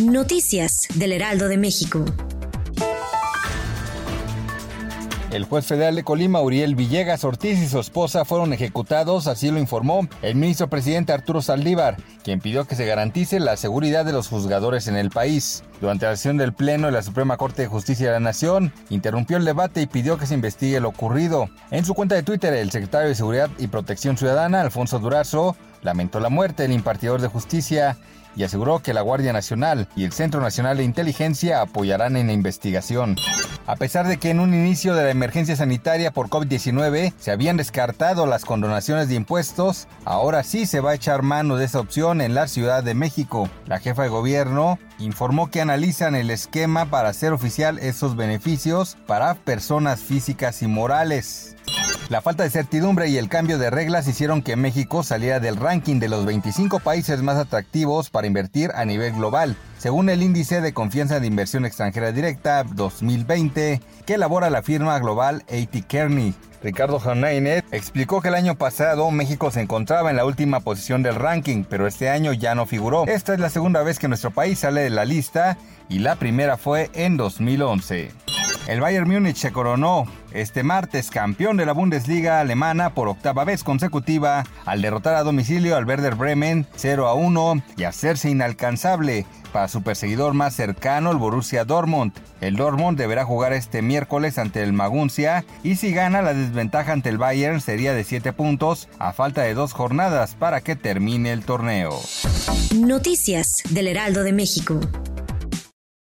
Noticias del Heraldo de México. El juez federal de Colima, Uriel Villegas Ortiz y su esposa fueron ejecutados, así lo informó el ministro presidente Arturo Saldívar, quien pidió que se garantice la seguridad de los juzgadores en el país. Durante la sesión del Pleno de la Suprema Corte de Justicia de la Nación, interrumpió el debate y pidió que se investigue lo ocurrido. En su cuenta de Twitter, el secretario de Seguridad y Protección Ciudadana, Alfonso Durazo, lamentó la muerte del impartidor de justicia y aseguró que la Guardia Nacional y el Centro Nacional de Inteligencia apoyarán en la investigación. A pesar de que en un inicio de la emergencia sanitaria por COVID-19 se habían descartado las condonaciones de impuestos, ahora sí se va a echar mano de esa opción en la Ciudad de México. La jefa de gobierno informó que analizan el esquema para hacer oficial esos beneficios para personas físicas y morales. La falta de certidumbre y el cambio de reglas hicieron que México saliera del ranking de los 25 países más atractivos para invertir a nivel global, según el índice de confianza de inversión extranjera directa 2020 que elabora la firma global AT Kearney. Ricardo Janainer explicó que el año pasado México se encontraba en la última posición del ranking, pero este año ya no figuró. Esta es la segunda vez que nuestro país sale de la lista y la primera fue en 2011. El Bayern Múnich se coronó este martes campeón de la Bundesliga alemana por octava vez consecutiva al derrotar a domicilio al Werder Bremen 0 a 1 y hacerse inalcanzable para su perseguidor más cercano, el Borussia Dortmund. El Dortmund deberá jugar este miércoles ante el Maguncia y si gana la desventaja ante el Bayern sería de 7 puntos a falta de dos jornadas para que termine el torneo. Noticias del Heraldo de México.